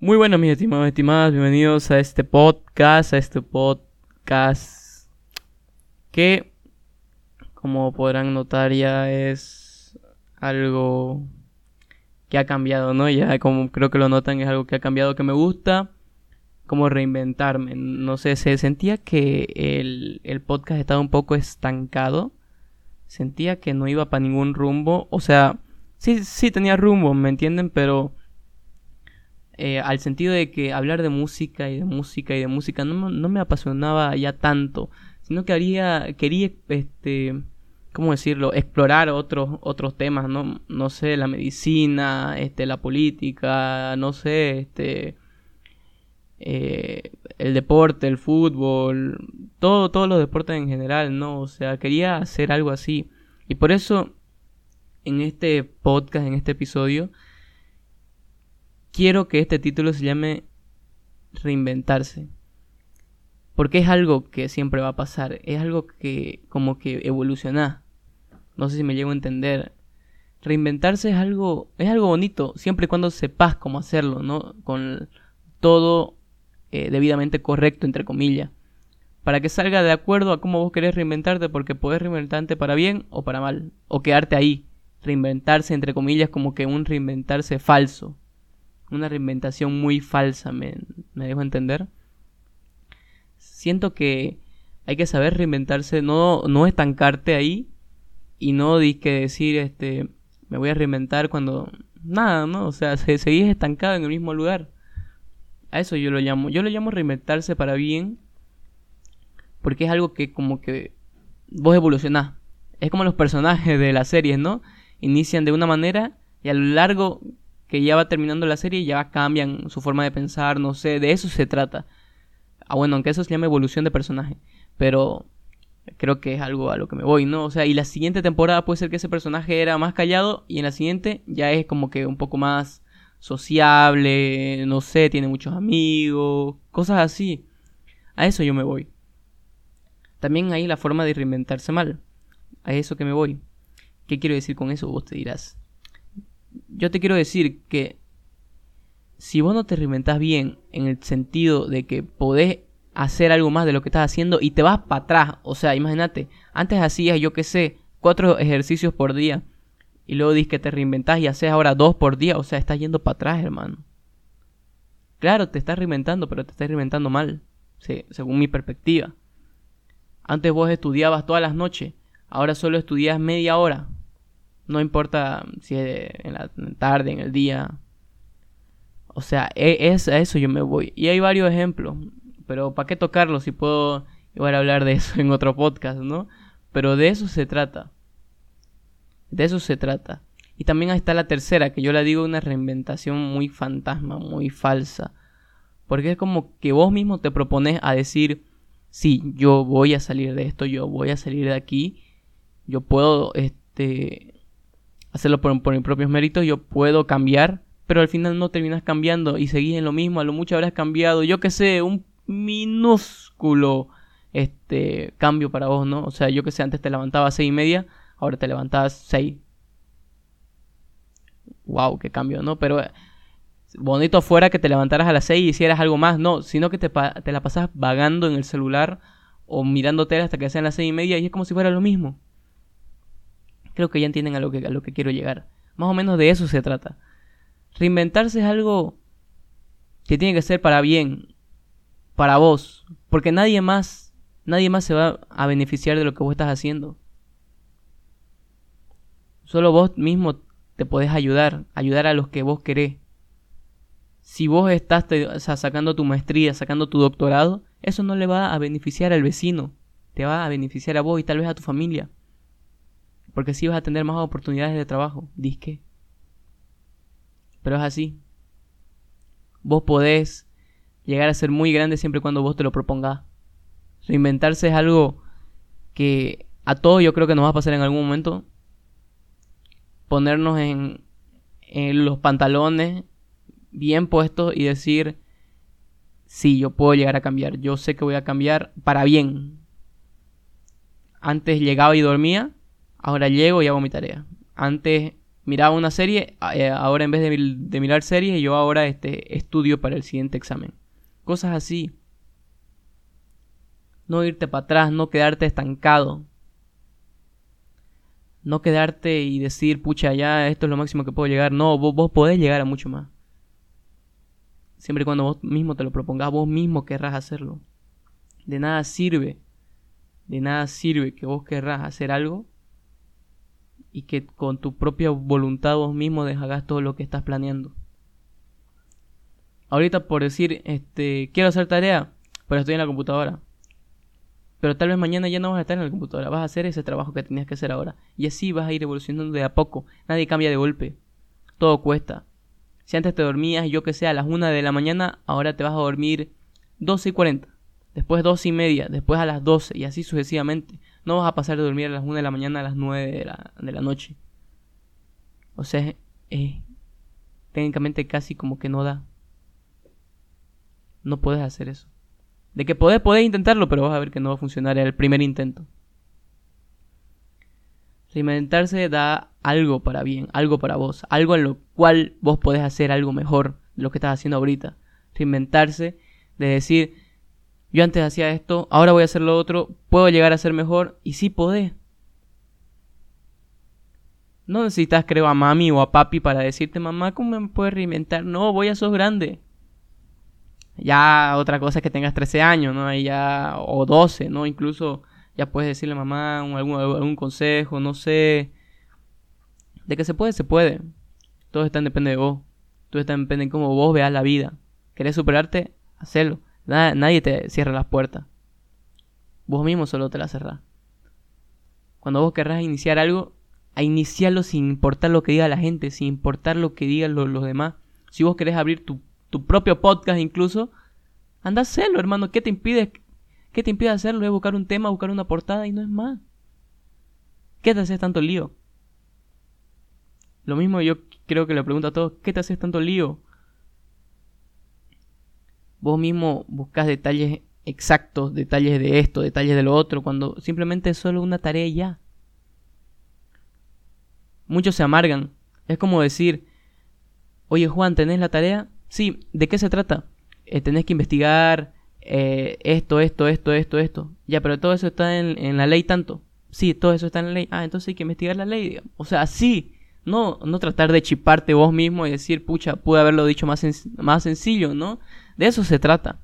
Muy buenos, mis estimados estimadas. Bienvenidos a este podcast, a este podcast que, como podrán notar, ya es algo que ha cambiado, ¿no? Ya como creo que lo notan, es algo que ha cambiado, que me gusta, como reinventarme. No sé, se sentía que el, el podcast estaba un poco estancado. Sentía que no iba para ningún rumbo. O sea, sí, sí tenía rumbo, ¿me entienden? Pero eh, al sentido de que hablar de música y de música y de música no, no me apasionaba ya tanto, sino que haría, quería, este, ¿cómo decirlo?, explorar otros, otros temas, ¿no? No sé, la medicina, este, la política, no sé, este, eh, el deporte, el fútbol, todo, todos los deportes en general, ¿no? O sea, quería hacer algo así. Y por eso, en este podcast, en este episodio, quiero que este título se llame Reinventarse. Porque es algo que siempre va a pasar. Es algo que como que evoluciona. No sé si me llego a entender. Reinventarse es algo, es algo bonito, siempre y cuando sepas cómo hacerlo, ¿no? Con todo eh, debidamente correcto, entre comillas. Para que salga de acuerdo a cómo vos querés reinventarte, porque podés reinventarte para bien o para mal. O quedarte ahí. Reinventarse, entre comillas, como que un reinventarse falso una reinventación muy falsa, me, dejo entender. Siento que hay que saber reinventarse, no, no estancarte ahí y no que decir, este, me voy a reinventar cuando nada, ¿no? O sea, se, seguís estancado en el mismo lugar. A eso yo lo llamo. Yo lo llamo reinventarse para bien porque es algo que como que vos evolucionás. Es como los personajes de las series, ¿no? Inician de una manera y a lo largo que ya va terminando la serie ya cambian su forma de pensar, no sé, de eso se trata. Ah, bueno, aunque eso se llama evolución de personaje, pero creo que es algo a lo que me voy, ¿no? O sea, y la siguiente temporada puede ser que ese personaje era más callado y en la siguiente ya es como que un poco más sociable, no sé, tiene muchos amigos, cosas así. A eso yo me voy. También hay la forma de reinventarse mal. A eso que me voy. ¿Qué quiero decir con eso? Vos te dirás yo te quiero decir que si vos no te reinventas bien en el sentido de que podés hacer algo más de lo que estás haciendo y te vas para atrás, o sea, imagínate, antes hacías, yo qué sé, cuatro ejercicios por día y luego dices que te reinventas y haces ahora dos por día, o sea, estás yendo para atrás, hermano. Claro, te estás reinventando, pero te estás reinventando mal, según mi perspectiva. Antes vos estudiabas todas las noches, ahora solo estudias media hora. No importa si es en la tarde, en el día. O sea, e, es, a eso yo me voy. Y hay varios ejemplos. Pero ¿para qué tocarlos si puedo igual hablar de eso en otro podcast, no? Pero de eso se trata. De eso se trata. Y también está la tercera, que yo la digo una reinventación muy fantasma, muy falsa. Porque es como que vos mismo te propones a decir, sí, yo voy a salir de esto, yo voy a salir de aquí, yo puedo este, hacerlo por, por mis propios méritos, yo puedo cambiar, pero al final no terminas cambiando y seguís en lo mismo, a lo mucho habrás cambiado, yo que sé, un minúsculo este cambio para vos, ¿no? O sea, yo que sé, antes te levantabas a seis y media, ahora te levantabas seis. Wow, qué cambio, ¿no? Pero bonito fuera que te levantaras a las seis y hicieras algo más, no, sino que te, te la pasas vagando en el celular o mirándote hasta que sean las seis y media y es como si fuera lo mismo creo que ya entienden a lo que, lo que quiero llegar. Más o menos de eso se trata. Reinventarse es algo que tiene que ser para bien, para vos, porque nadie más, nadie más se va a beneficiar de lo que vos estás haciendo. Solo vos mismo te podés ayudar, ayudar a los que vos querés. Si vos estás sacando tu maestría, sacando tu doctorado, eso no le va a beneficiar al vecino, te va a beneficiar a vos y tal vez a tu familia. Porque así vas a tener más oportunidades de trabajo, disque. Pero es así. Vos podés llegar a ser muy grande siempre y cuando vos te lo propongas. Reinventarse es algo que a todos yo creo que nos va a pasar en algún momento. Ponernos en, en los pantalones bien puestos y decir, sí, yo puedo llegar a cambiar. Yo sé que voy a cambiar para bien. Antes llegaba y dormía Ahora llego y hago mi tarea. Antes miraba una serie, eh, ahora en vez de, mirar series, yo ahora este, estudio para el siguiente examen. Cosas así. No irte para atrás, no quedarte estancado. No quedarte y decir, pucha, ya esto es lo máximo que puedo llegar. No, vos, vos podés llegar a mucho más. Siempre y cuando vos mismo te lo propongas, vos mismo querrás hacerlo. De nada sirve, de nada sirve que vos querrás hacer algo y que con tu propia voluntad vos mismo hagas todo lo que estás planeando. Ahorita por decir, este, quiero hacer tarea, pero estoy en la computadora. Pero tal vez mañana ya no vas a estar en la computadora, vas a hacer ese trabajo que tenías que hacer ahora. Y así vas a ir evolucionando de a poco. Nadie cambia de golpe. Todo cuesta. Si antes te dormías, yo que sé, a las 1 de la mañana, ahora te vas a dormir 12 y 40. Después 12 y media, después a las 12 y así sucesivamente. No vas a pasar de dormir a las 1 de la mañana a las 9 de la, de la noche. O sea, técnicamente casi como que no da. No puedes hacer eso. De que podés, podés intentarlo, pero vas a ver que no va a funcionar el primer intento. Reinventarse da algo para bien, algo para vos, algo en lo cual vos podés hacer algo mejor de lo que estás haciendo ahorita. Reinventarse de decir, yo antes hacía esto, ahora voy a hacer lo otro, puedo llegar a ser mejor y sí podés. No necesitas, creo, a mami o a papi para decirte, mamá, ¿cómo me puedes reinventar? No, voy a sos grande. Ya otra cosa es que tengas 13 años, ¿no? ya, o 12, ¿no? Incluso ya puedes decirle a mamá algún, algún consejo, no sé. De que se puede, se puede. Todo está en depende de vos. Todo está en depende de cómo vos veas la vida. ¿Querés superarte? Hacelo nadie te cierra las puertas. Vos mismo solo te las cerrás. Cuando vos querrás iniciar algo, a iniciarlo sin importar lo que diga la gente, sin importar lo que digan los, demás. Si vos querés abrir tu, propio podcast incluso, anda a hacerlo, hermano. ¿Qué te impide, qué te impide hacerlo? Es buscar un tema, buscar una portada y no es más. ¿Qué te haces tanto lío? Lo mismo yo creo que le pregunto a todos, ¿qué te haces tanto lío? Vos mismo buscas detalles exactos, detalles de esto, detalles de lo otro, cuando simplemente es solo una tarea ya. Muchos se amargan. Es como decir, oye Juan, ¿tenés la tarea? Sí, ¿de qué se trata? Eh, tenés que investigar eh, esto, esto, esto, esto, esto. Ya, pero todo eso está en, en, la ley tanto. Sí, todo eso está en la ley. Ah, entonces hay que investigar la ley. O sea, sí. No, no tratar de chiparte vos mismo y decir, pucha, pude haberlo dicho más, más sencillo, ¿no? De eso se trata.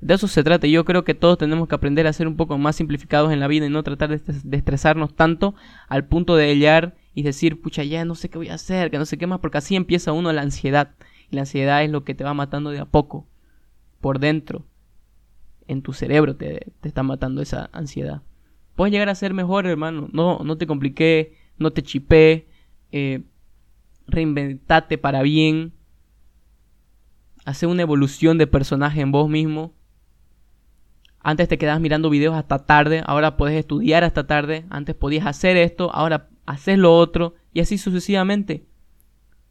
De eso se trata. Y yo creo que todos tenemos que aprender a ser un poco más simplificados en la vida y no tratar de, estresarnos tanto al punto de hallar y decir, pucha, ya no sé qué voy a hacer, que no sé qué más, porque así empieza uno la ansiedad. Y la ansiedad es lo que te va matando de a poco, por dentro. En tu cerebro te, te está matando esa ansiedad. Puedes llegar a ser mejor, hermano. No, no te compliqué, no te chipé. Eh, reinventate para bien hacer una evolución de personaje en vos mismo. Antes te quedabas mirando videos hasta tarde, ahora puedes estudiar hasta tarde. Antes podías hacer esto, ahora haces lo otro y así sucesivamente.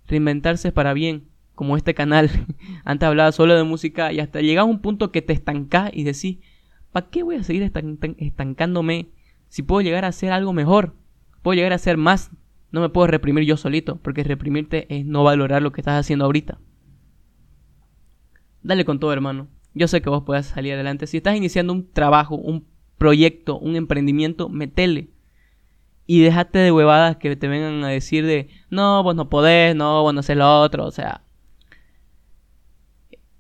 Reinventarse para bien, como este canal. Antes hablaba solo de música y hasta llegas a un punto que te estancás y decís, ¿para qué voy a seguir estancándome si puedo llegar a hacer algo mejor? Puedo llegar a hacer más. No me puedo reprimir yo solito, porque reprimirte es no valorar lo que estás haciendo ahorita. Dale con todo, hermano. Yo sé que vos puedes salir adelante. Si estás iniciando un trabajo, un proyecto, un emprendimiento, metele. Y déjate de huevadas que te vengan a decir de, no, vos no podés, no, vos no haces lo otro. O sea,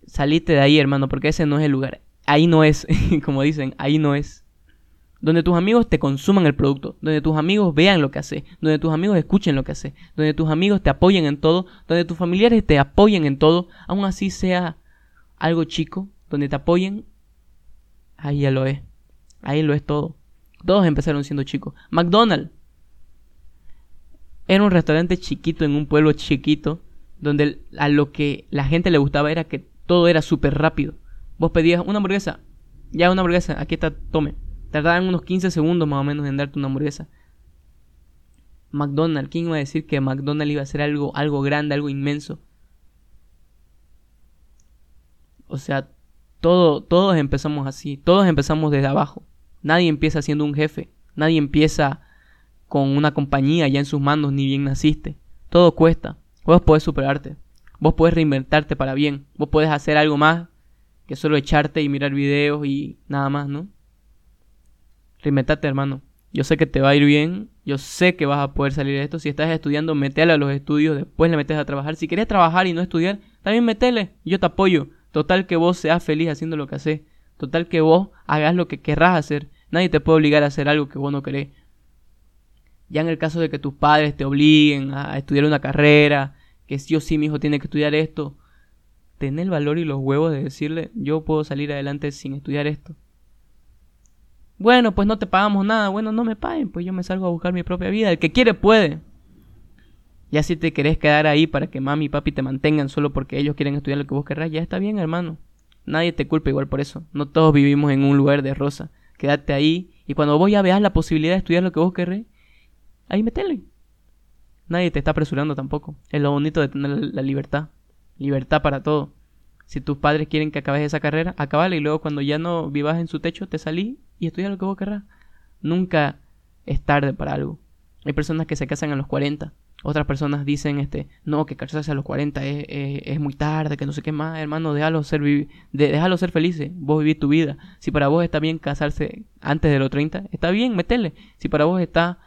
salite de ahí, hermano, porque ese no es el lugar. Ahí no es, como dicen, ahí no es. Donde tus amigos te consuman el producto, donde tus amigos vean lo que haces, donde tus amigos escuchen lo que haces, donde tus amigos te apoyen en todo, donde tus familiares te apoyen en todo, aún así sea algo chico donde te apoyen, ahí ya lo es. Ahí lo es todo. Todos empezaron siendo chicos. McDonald's era un restaurante chiquito en un pueblo chiquito donde a lo que la gente le gustaba era que todo era súper rápido. Vos pedías una hamburguesa, ya una hamburguesa, aquí está, tome. Tardaban unos 15 segundos más o menos en darte una hamburguesa. McDonald's, ¿quién iba a decir que McDonald's iba a ser algo, algo grande, algo inmenso? O sea, todo, todos empezamos así, todos empezamos desde abajo. Nadie empieza siendo un jefe, nadie empieza con una compañía ya en sus manos ni bien naciste. Todo cuesta. Vos podés superarte. Vos podés reinventarte para bien. Vos podés hacer algo más que solo echarte y mirar videos y nada más, ¿no? Reinventate, hermano. Yo sé que te va a ir bien. Yo sé que vas a poder salir de esto. Si estás estudiando, metele a los estudios. Después le metes a trabajar. Si querés trabajar y no estudiar, también metele. Yo te apoyo. Total que vos seas feliz haciendo lo que haces. Total que vos hagas lo que querrás hacer. Nadie te puede obligar a hacer algo que vos no querés. Ya en el caso de que tus padres te obliguen a estudiar una carrera, que sí o sí mi hijo tiene que estudiar esto, ten el valor y los huevos de decirle, yo puedo salir adelante sin estudiar esto. Bueno, pues no te pagamos nada, bueno, no me paguen, pues yo me salgo a buscar mi propia vida. El que quiere puede. Ya si te querés quedar ahí para que mami y papi te mantengan solo porque ellos quieren estudiar lo que vos querrás, ya está bien, hermano. Nadie te culpa igual por eso. No todos vivimos en un lugar de rosa. Quédate ahí y cuando vos ya veas la posibilidad de estudiar lo que vos querés, ahí metele. Nadie te está apresurando tampoco. Es lo bonito de tener la libertad. Libertad para todo. Si tus padres quieren que acabes esa carrera, acabala y luego cuando ya no vivas en su techo, te salí y estudia lo que vos querrás. Nunca es tarde para algo. Hay personas que se casan a los 40. Otras personas dicen, este, no, que casarse a los 40 es, es, muy tarde, que no sé qué más, hermano, déjalo ser, de, ser felices, vos vivís tu vida. Si para vos está bien casarse antes de los 30, está bien, metele. Si para vos está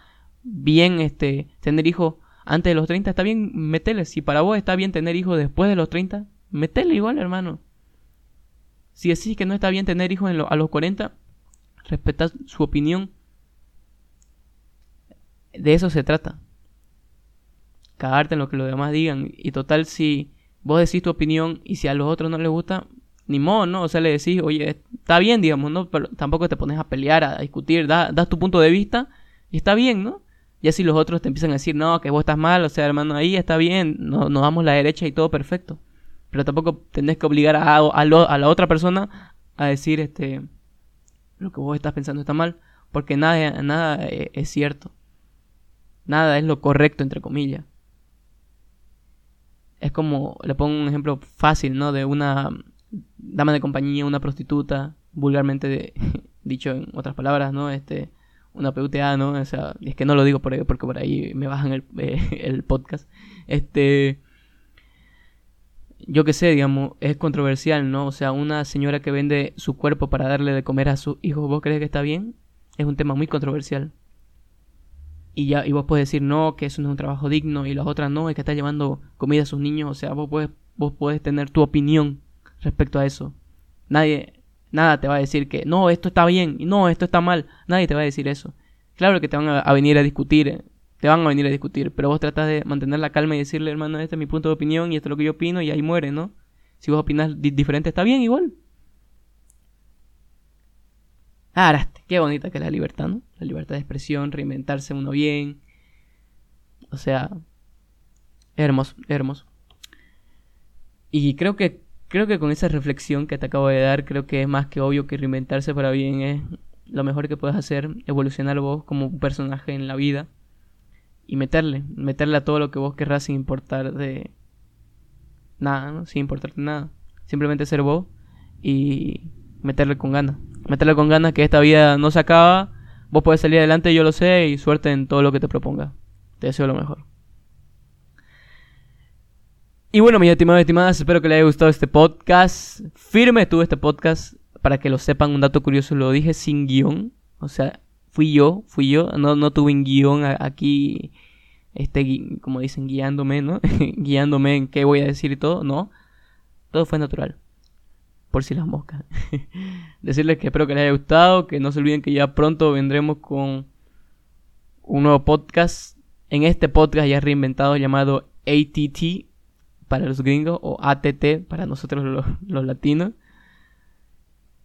bien este, tener hijos antes de los 30, está bien, metele. Si para vos está bien tener hijos después de los 30, metele igual, hermano. Si decís que no está bien tener hijos a los 40, respetad su opinión. De eso se trata. Cagarte en lo que los demás digan. Y total, si vos decís tu opinión y si a los otros no les gusta, ni modo, ¿no? O sea, le decís, oye, está bien, digamos, ¿no? Pero tampoco te pones a pelear, a discutir, das tu punto de vista y está bien, ¿no? Y así los otros te empiezan a decir, no, que vos estás mal, o sea, hermano, ahí está bien, no, nos damos la derecha y todo perfecto. Pero tampoco tenés que obligar a, a, la otra persona a decir, este, lo que vos estás pensando está mal, porque nada, nada eh, es cierto. Nada es lo correcto, entre comillas. Es como, le pongo un ejemplo fácil, ¿no? De una dama de compañía, una prostituta, vulgarmente dicho en otras palabras, ¿no? Este, una PUTA, ¿no? O sea, es que no lo digo por ahí, porque por ahí me bajan el, el podcast. Este, yo qué sé, digamos, es controversial, ¿no? O sea, una señora que vende su cuerpo para darle de comer a sus hijos, ¿vos crees que está bien? Es un tema muy controversial. Y ya, y vos puedes decir, no, que eso no es un trabajo digno, y las otras no, es que está llevando comida a sus niños, o sea, vos puedes, vos puedes tener tu opinión respecto a eso. Nadie, nada te va a decir que, no, esto está bien, y no, esto está mal, nadie te va a decir eso. Claro que te van a venir a discutir, te van a venir a discutir, pero vos tratás de mantener la calma y decirle, hermano, este es mi punto de opinión y esto es lo que yo opino y ahí muere, ¿no? Si vos opinas diferente, está bien igual. Araste, qué bonita que es la libertad, ¿no? La libertad de expresión, reinventarse uno bien. O sea, hermoso, hermoso. Y creo que creo que con esa reflexión que te acabo de dar, creo que es más que obvio que reinventarse para bien es lo mejor que puedes hacer, evolucionar vos como un personaje en la vida y meterle, meterle a todo lo que vos querrás sin importar de nada, ¿no? sin importarte nada. Simplemente ser vos y meterle con ganas. Meterle con ganas que esta vida no se acaba, vos podés salir adelante, yo lo sé, y suerte en todo lo que te proponga. Te deseo lo mejor. Y bueno, mis estimados y estimadas, espero que les haya gustado este podcast. Firme estuvo este podcast, para que lo sepan, un dato curioso, lo dije sin guion. O sea, fui yo, fui yo, no, no tuve un guion aquí, este, como dicen, guiándome, ¿no? guiándome en qué voy a decir y todo, no. Todo fue natural. Por si las moscas. Decirles que espero que les haya gustado, que no se olviden que ya pronto vendremos con un nuevo podcast. En este podcast ya reinventado llamado ATT para los gringos o ATT para nosotros los, los latinos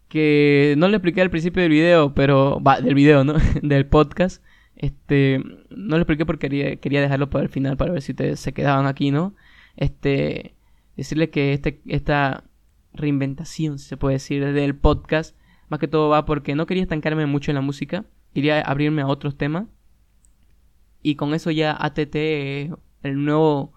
que no le expliqué al principio del video, pero va, del video, ¿no? del podcast. Este, no le expliqué porque quería, quería dejarlo para el final para ver si te, se quedaban aquí, ¿no? Este, decirle que este, esta reinventación, se puede decir, del podcast, más que todo va porque no quería estancarme mucho en la música, quería abrirme a otros temas. Y con eso ya ATT el nuevo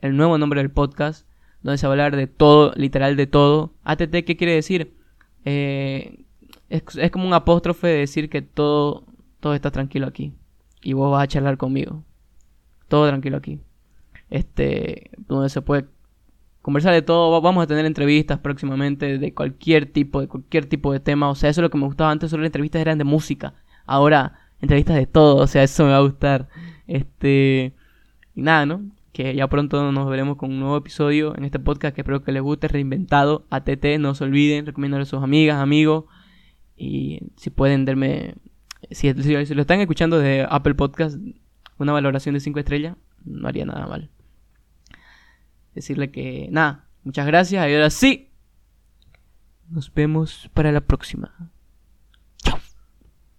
el nuevo nombre del podcast, donde se va a hablar de todo, literal de todo. ATT, ¿qué quiere decir? Eh, es, como un apóstrofe de decir que todo, todo está tranquilo aquí. Y vos vas a charlar conmigo. Todo tranquilo aquí. este, donde se puede conversar de todo. Vamos a tener entrevistas próximamente de cualquier tipo, de cualquier tipo de tema. O sea, eso es lo que me gustaba antes, solo las entrevistas eran de música. Ahora, entrevistas de todo, o sea, eso me va a gustar. Este, y nada, ¿no? Que ya pronto nos veremos con un nuevo episodio en este podcast que espero que les guste, reinventado, ATT, no se olviden, recomiendo a sus amigas, amigos. Y si pueden darme, si, si, lo están escuchando de Apple Podcast, una valoración de 5 estrellas, no haría nada mal. Decirle que nada, muchas gracias y ahora sí, nos vemos para la próxima.